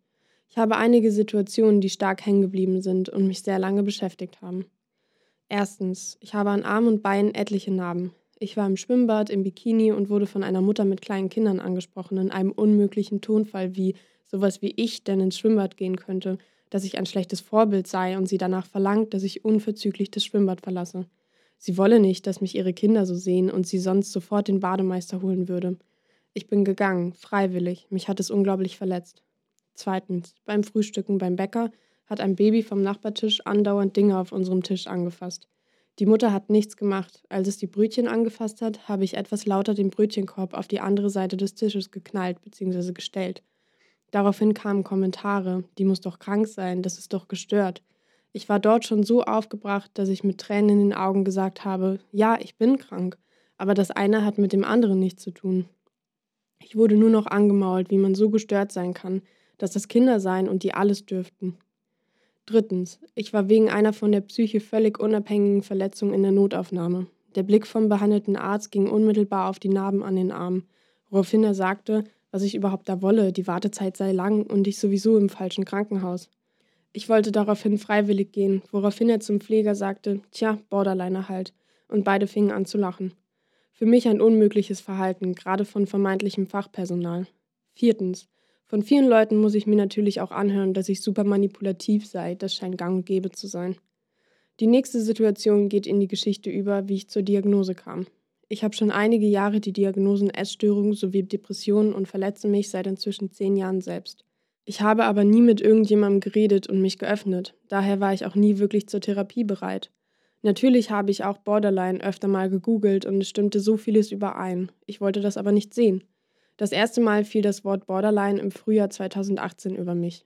Ich habe einige Situationen, die stark hängen geblieben sind und mich sehr lange beschäftigt haben. Erstens, ich habe an Armen und Beinen etliche Narben. Ich war im Schwimmbad, im Bikini und wurde von einer Mutter mit kleinen Kindern angesprochen in einem unmöglichen Tonfall wie sowas wie ich denn ins Schwimmbad gehen könnte, dass ich ein schlechtes Vorbild sei und sie danach verlangt, dass ich unverzüglich das Schwimmbad verlasse. Sie wolle nicht, dass mich ihre Kinder so sehen und sie sonst sofort den Bademeister holen würde. Ich bin gegangen, freiwillig. Mich hat es unglaublich verletzt. Zweitens, beim Frühstücken beim Bäcker hat ein Baby vom Nachbartisch andauernd Dinge auf unserem Tisch angefasst. Die Mutter hat nichts gemacht. Als es die Brötchen angefasst hat, habe ich etwas lauter den Brötchenkorb auf die andere Seite des Tisches geknallt bzw. gestellt. Daraufhin kamen Kommentare, die muss doch krank sein, das ist doch gestört. Ich war dort schon so aufgebracht, dass ich mit Tränen in den Augen gesagt habe, ja, ich bin krank, aber das eine hat mit dem anderen nichts zu tun. Ich wurde nur noch angemault, wie man so gestört sein kann, dass das Kinder seien und die alles dürften. Drittens, ich war wegen einer von der Psyche völlig unabhängigen Verletzung in der Notaufnahme. Der Blick vom behandelten Arzt ging unmittelbar auf die Narben an den Armen, woraufhin er sagte, was ich überhaupt da wolle, die Wartezeit sei lang und ich sowieso im falschen Krankenhaus. Ich wollte daraufhin freiwillig gehen, woraufhin er zum Pfleger sagte, tja, Borderliner halt, und beide fingen an zu lachen. Für mich ein unmögliches Verhalten, gerade von vermeintlichem Fachpersonal. Viertens. Von vielen Leuten muss ich mir natürlich auch anhören, dass ich super manipulativ sei, das scheint gang und gäbe zu sein. Die nächste Situation geht in die Geschichte über, wie ich zur Diagnose kam. Ich habe schon einige Jahre die Diagnosen Essstörung sowie Depressionen und verletze mich seit inzwischen zehn Jahren selbst. Ich habe aber nie mit irgendjemandem geredet und mich geöffnet, daher war ich auch nie wirklich zur Therapie bereit. Natürlich habe ich auch Borderline öfter mal gegoogelt und es stimmte so vieles überein. Ich wollte das aber nicht sehen. Das erste Mal fiel das Wort Borderline im Frühjahr 2018 über mich.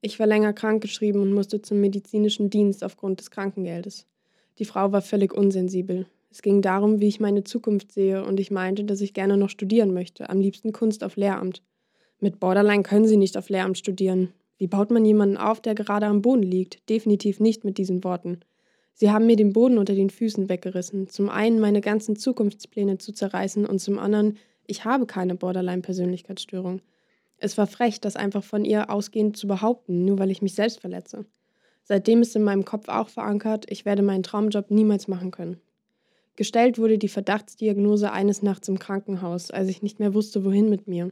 Ich war länger krankgeschrieben und musste zum medizinischen Dienst aufgrund des Krankengeldes. Die Frau war völlig unsensibel. Es ging darum, wie ich meine Zukunft sehe, und ich meinte, dass ich gerne noch studieren möchte, am liebsten Kunst auf Lehramt. Mit Borderline können Sie nicht auf Lehramt studieren. Wie baut man jemanden auf, der gerade am Boden liegt? Definitiv nicht mit diesen Worten. Sie haben mir den Boden unter den Füßen weggerissen. Zum einen meine ganzen Zukunftspläne zu zerreißen und zum anderen, ich habe keine Borderline-Persönlichkeitsstörung. Es war frech, das einfach von ihr ausgehend zu behaupten, nur weil ich mich selbst verletze. Seitdem ist in meinem Kopf auch verankert, ich werde meinen Traumjob niemals machen können. Gestellt wurde die Verdachtsdiagnose eines Nachts im Krankenhaus, als ich nicht mehr wusste, wohin mit mir.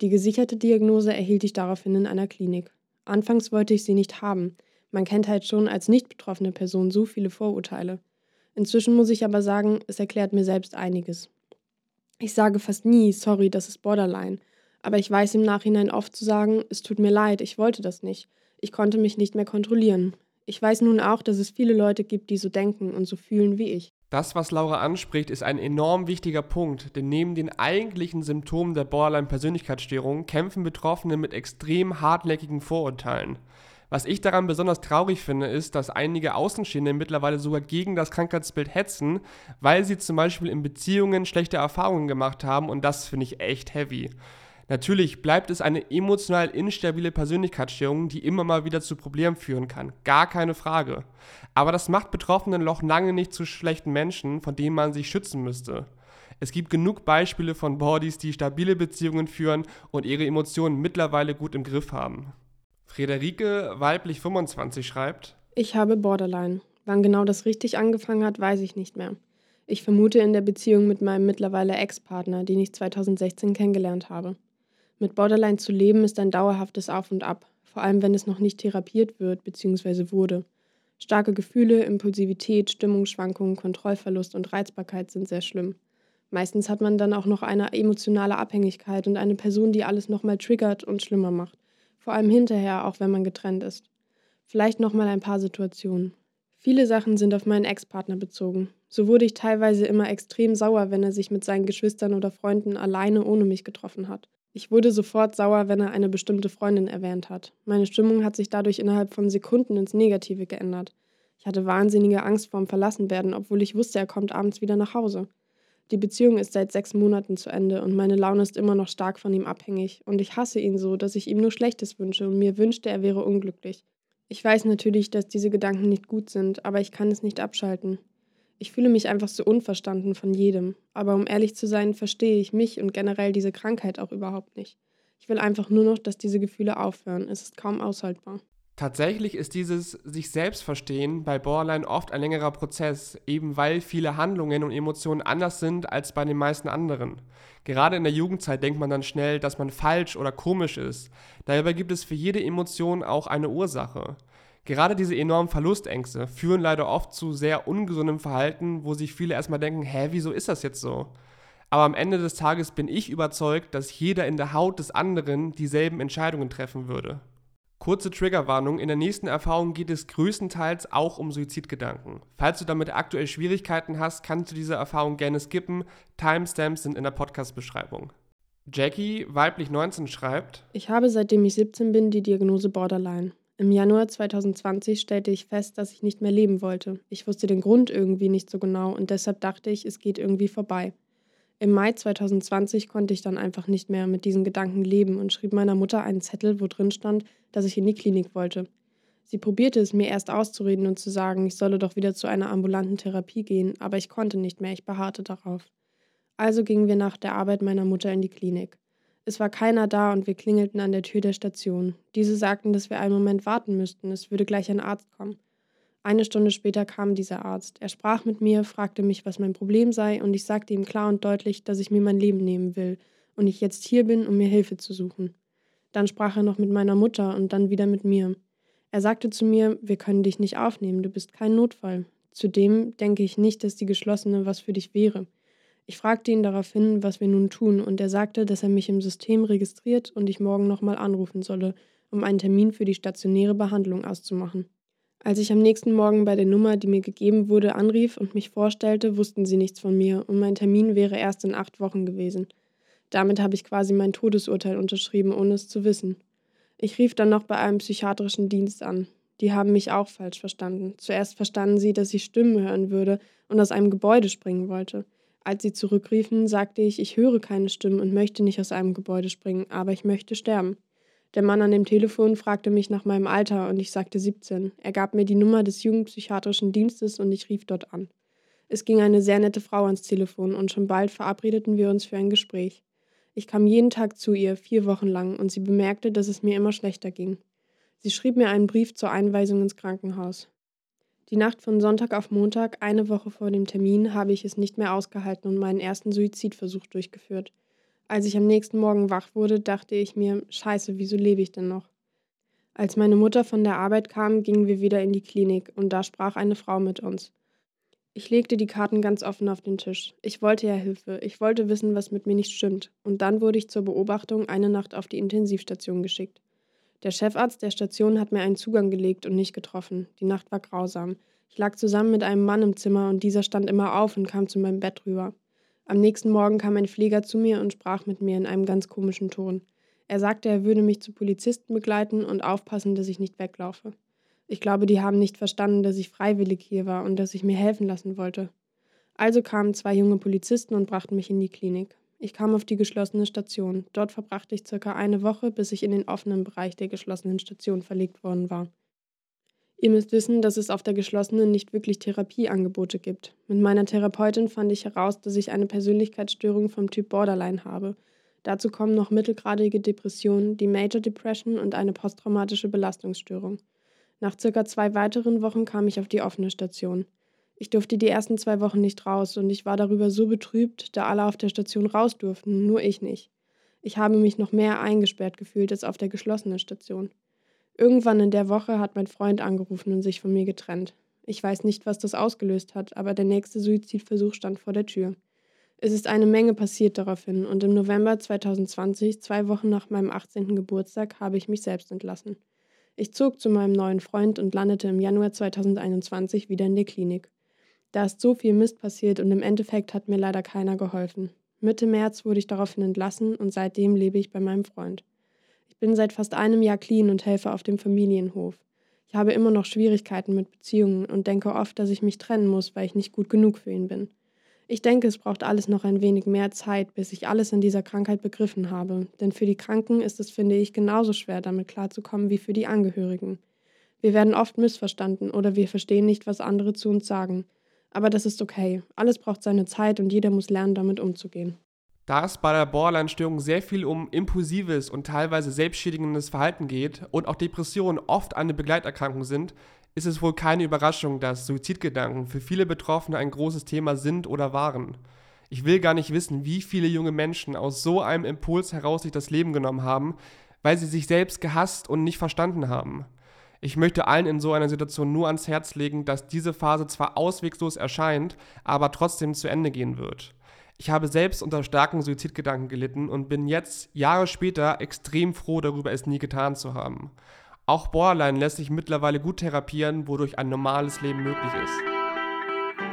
Die gesicherte Diagnose erhielt ich daraufhin in einer Klinik. Anfangs wollte ich sie nicht haben. Man kennt halt schon als nicht betroffene Person so viele Vorurteile. Inzwischen muss ich aber sagen, es erklärt mir selbst einiges. Ich sage fast nie, sorry, das ist Borderline. Aber ich weiß im Nachhinein oft zu sagen, es tut mir leid, ich wollte das nicht. Ich konnte mich nicht mehr kontrollieren. Ich weiß nun auch, dass es viele Leute gibt, die so denken und so fühlen wie ich. Das, was Laura anspricht, ist ein enorm wichtiger Punkt, denn neben den eigentlichen Symptomen der Borderline-Persönlichkeitsstörung kämpfen Betroffene mit extrem hartnäckigen Vorurteilen. Was ich daran besonders traurig finde, ist, dass einige Außenstehende mittlerweile sogar gegen das Krankheitsbild hetzen, weil sie zum Beispiel in Beziehungen schlechte Erfahrungen gemacht haben und das finde ich echt heavy. Natürlich bleibt es eine emotional instabile Persönlichkeitsstörung, die immer mal wieder zu Problemen führen kann. Gar keine Frage. Aber das macht Betroffenen noch lange nicht zu schlechten Menschen, von denen man sich schützen müsste. Es gibt genug Beispiele von Bodies, die stabile Beziehungen führen und ihre Emotionen mittlerweile gut im Griff haben. Friederike, weiblich 25, schreibt: Ich habe Borderline. Wann genau das richtig angefangen hat, weiß ich nicht mehr. Ich vermute in der Beziehung mit meinem mittlerweile Ex-Partner, den ich 2016 kennengelernt habe. Mit Borderline zu leben ist ein dauerhaftes Auf und Ab, vor allem wenn es noch nicht therapiert wird bzw. wurde. Starke Gefühle, Impulsivität, Stimmungsschwankungen, Kontrollverlust und Reizbarkeit sind sehr schlimm. Meistens hat man dann auch noch eine emotionale Abhängigkeit und eine Person, die alles nochmal triggert und schlimmer macht. Vor allem hinterher, auch wenn man getrennt ist. Vielleicht nochmal ein paar Situationen. Viele Sachen sind auf meinen Ex-Partner bezogen. So wurde ich teilweise immer extrem sauer, wenn er sich mit seinen Geschwistern oder Freunden alleine ohne mich getroffen hat. Ich wurde sofort sauer, wenn er eine bestimmte Freundin erwähnt hat. Meine Stimmung hat sich dadurch innerhalb von Sekunden ins Negative geändert. Ich hatte wahnsinnige Angst vorm Verlassenwerden, obwohl ich wusste, er kommt abends wieder nach Hause. Die Beziehung ist seit sechs Monaten zu Ende und meine Laune ist immer noch stark von ihm abhängig. Und ich hasse ihn so, dass ich ihm nur Schlechtes wünsche und mir wünschte, er wäre unglücklich. Ich weiß natürlich, dass diese Gedanken nicht gut sind, aber ich kann es nicht abschalten. Ich fühle mich einfach so unverstanden von jedem. Aber um ehrlich zu sein, verstehe ich mich und generell diese Krankheit auch überhaupt nicht. Ich will einfach nur noch, dass diese Gefühle aufhören. Es ist kaum aushaltbar. Tatsächlich ist dieses sich selbst verstehen bei Borderline oft ein längerer Prozess, eben weil viele Handlungen und Emotionen anders sind als bei den meisten anderen. Gerade in der Jugendzeit denkt man dann schnell, dass man falsch oder komisch ist. Dabei gibt es für jede Emotion auch eine Ursache. Gerade diese enormen Verlustängste führen leider oft zu sehr ungesundem Verhalten, wo sich viele erstmal denken, hä, wieso ist das jetzt so? Aber am Ende des Tages bin ich überzeugt, dass jeder in der Haut des anderen dieselben Entscheidungen treffen würde. Kurze Triggerwarnung, in der nächsten Erfahrung geht es größtenteils auch um Suizidgedanken. Falls du damit aktuell Schwierigkeiten hast, kannst du diese Erfahrung gerne skippen. Timestamps sind in der Podcast-Beschreibung. Jackie, weiblich 19, schreibt: Ich habe seitdem ich 17 bin die Diagnose Borderline. Im Januar 2020 stellte ich fest, dass ich nicht mehr leben wollte. Ich wusste den Grund irgendwie nicht so genau und deshalb dachte ich, es geht irgendwie vorbei. Im Mai 2020 konnte ich dann einfach nicht mehr mit diesen Gedanken leben und schrieb meiner Mutter einen Zettel, wo drin stand, dass ich in die Klinik wollte. Sie probierte es mir erst auszureden und zu sagen, ich solle doch wieder zu einer ambulanten Therapie gehen, aber ich konnte nicht mehr, ich beharrte darauf. Also gingen wir nach der Arbeit meiner Mutter in die Klinik. Es war keiner da und wir klingelten an der Tür der Station. Diese sagten, dass wir einen Moment warten müssten, es würde gleich ein Arzt kommen. Eine Stunde später kam dieser Arzt. Er sprach mit mir, fragte mich, was mein Problem sei, und ich sagte ihm klar und deutlich, dass ich mir mein Leben nehmen will und ich jetzt hier bin, um mir Hilfe zu suchen. Dann sprach er noch mit meiner Mutter und dann wieder mit mir. Er sagte zu mir, wir können dich nicht aufnehmen, du bist kein Notfall. Zudem denke ich nicht, dass die geschlossene was für dich wäre. Ich fragte ihn daraufhin, was wir nun tun, und er sagte, dass er mich im System registriert und ich morgen nochmal anrufen solle, um einen Termin für die stationäre Behandlung auszumachen. Als ich am nächsten Morgen bei der Nummer, die mir gegeben wurde, anrief und mich vorstellte, wussten sie nichts von mir und mein Termin wäre erst in acht Wochen gewesen. Damit habe ich quasi mein Todesurteil unterschrieben, ohne es zu wissen. Ich rief dann noch bei einem psychiatrischen Dienst an. Die haben mich auch falsch verstanden. Zuerst verstanden sie, dass ich Stimmen hören würde und aus einem Gebäude springen wollte. Als sie zurückriefen, sagte ich, ich höre keine Stimmen und möchte nicht aus einem Gebäude springen, aber ich möchte sterben. Der Mann an dem Telefon fragte mich nach meinem Alter und ich sagte 17. Er gab mir die Nummer des Jugendpsychiatrischen Dienstes und ich rief dort an. Es ging eine sehr nette Frau ans Telefon und schon bald verabredeten wir uns für ein Gespräch. Ich kam jeden Tag zu ihr, vier Wochen lang, und sie bemerkte, dass es mir immer schlechter ging. Sie schrieb mir einen Brief zur Einweisung ins Krankenhaus. Die Nacht von Sonntag auf Montag, eine Woche vor dem Termin, habe ich es nicht mehr ausgehalten und meinen ersten Suizidversuch durchgeführt. Als ich am nächsten Morgen wach wurde, dachte ich mir, scheiße, wieso lebe ich denn noch? Als meine Mutter von der Arbeit kam, gingen wir wieder in die Klinik und da sprach eine Frau mit uns. Ich legte die Karten ganz offen auf den Tisch. Ich wollte ja Hilfe, ich wollte wissen, was mit mir nicht stimmt, und dann wurde ich zur Beobachtung eine Nacht auf die Intensivstation geschickt. Der Chefarzt der Station hat mir einen Zugang gelegt und nicht getroffen. Die Nacht war grausam. Ich lag zusammen mit einem Mann im Zimmer und dieser stand immer auf und kam zu meinem Bett rüber. Am nächsten Morgen kam ein Pfleger zu mir und sprach mit mir in einem ganz komischen Ton. Er sagte, er würde mich zu Polizisten begleiten und aufpassen, dass ich nicht weglaufe. Ich glaube, die haben nicht verstanden, dass ich freiwillig hier war und dass ich mir helfen lassen wollte. Also kamen zwei junge Polizisten und brachten mich in die Klinik. Ich kam auf die geschlossene Station. Dort verbrachte ich circa eine Woche, bis ich in den offenen Bereich der geschlossenen Station verlegt worden war. Ihr müsst wissen, dass es auf der geschlossenen nicht wirklich Therapieangebote gibt. Mit meiner Therapeutin fand ich heraus, dass ich eine Persönlichkeitsstörung vom Typ Borderline habe. Dazu kommen noch mittelgradige Depressionen, die Major Depression und eine posttraumatische Belastungsstörung. Nach circa zwei weiteren Wochen kam ich auf die offene Station. Ich durfte die ersten zwei Wochen nicht raus und ich war darüber so betrübt, da alle auf der Station raus durften, nur ich nicht. Ich habe mich noch mehr eingesperrt gefühlt als auf der geschlossenen Station. Irgendwann in der Woche hat mein Freund angerufen und sich von mir getrennt. Ich weiß nicht, was das ausgelöst hat, aber der nächste Suizidversuch stand vor der Tür. Es ist eine Menge passiert daraufhin und im November 2020, zwei Wochen nach meinem 18. Geburtstag, habe ich mich selbst entlassen. Ich zog zu meinem neuen Freund und landete im Januar 2021 wieder in der Klinik. Da ist so viel Mist passiert und im Endeffekt hat mir leider keiner geholfen. Mitte März wurde ich daraufhin entlassen und seitdem lebe ich bei meinem Freund bin seit fast einem Jahr clean und helfe auf dem Familienhof. Ich habe immer noch Schwierigkeiten mit Beziehungen und denke oft, dass ich mich trennen muss, weil ich nicht gut genug für ihn bin. Ich denke, es braucht alles noch ein wenig mehr Zeit, bis ich alles in dieser Krankheit begriffen habe, denn für die Kranken ist es, finde ich, genauso schwer, damit klarzukommen wie für die Angehörigen. Wir werden oft missverstanden oder wir verstehen nicht, was andere zu uns sagen. Aber das ist okay. Alles braucht seine Zeit und jeder muss lernen, damit umzugehen. Da es bei der Borderline-Störung sehr viel um impulsives und teilweise selbstschädigendes Verhalten geht und auch Depressionen oft eine Begleiterkrankung sind, ist es wohl keine Überraschung, dass Suizidgedanken für viele Betroffene ein großes Thema sind oder waren. Ich will gar nicht wissen, wie viele junge Menschen aus so einem Impuls heraus sich das Leben genommen haben, weil sie sich selbst gehasst und nicht verstanden haben. Ich möchte allen in so einer Situation nur ans Herz legen, dass diese Phase zwar ausweglos erscheint, aber trotzdem zu Ende gehen wird. Ich habe selbst unter starken Suizidgedanken gelitten und bin jetzt, Jahre später, extrem froh darüber, es nie getan zu haben. Auch Borderline lässt sich mittlerweile gut therapieren, wodurch ein normales Leben möglich ist.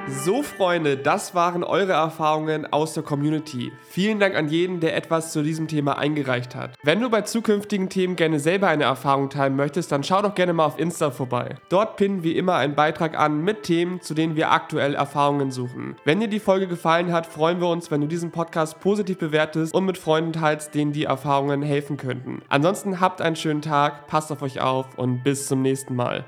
So, Freunde, das waren eure Erfahrungen aus der Community. Vielen Dank an jeden, der etwas zu diesem Thema eingereicht hat. Wenn du bei zukünftigen Themen gerne selber eine Erfahrung teilen möchtest, dann schau doch gerne mal auf Insta vorbei. Dort pinnen wir immer einen Beitrag an mit Themen, zu denen wir aktuell Erfahrungen suchen. Wenn dir die Folge gefallen hat, freuen wir uns, wenn du diesen Podcast positiv bewertest und mit Freunden teilst, denen die Erfahrungen helfen könnten. Ansonsten habt einen schönen Tag, passt auf euch auf und bis zum nächsten Mal.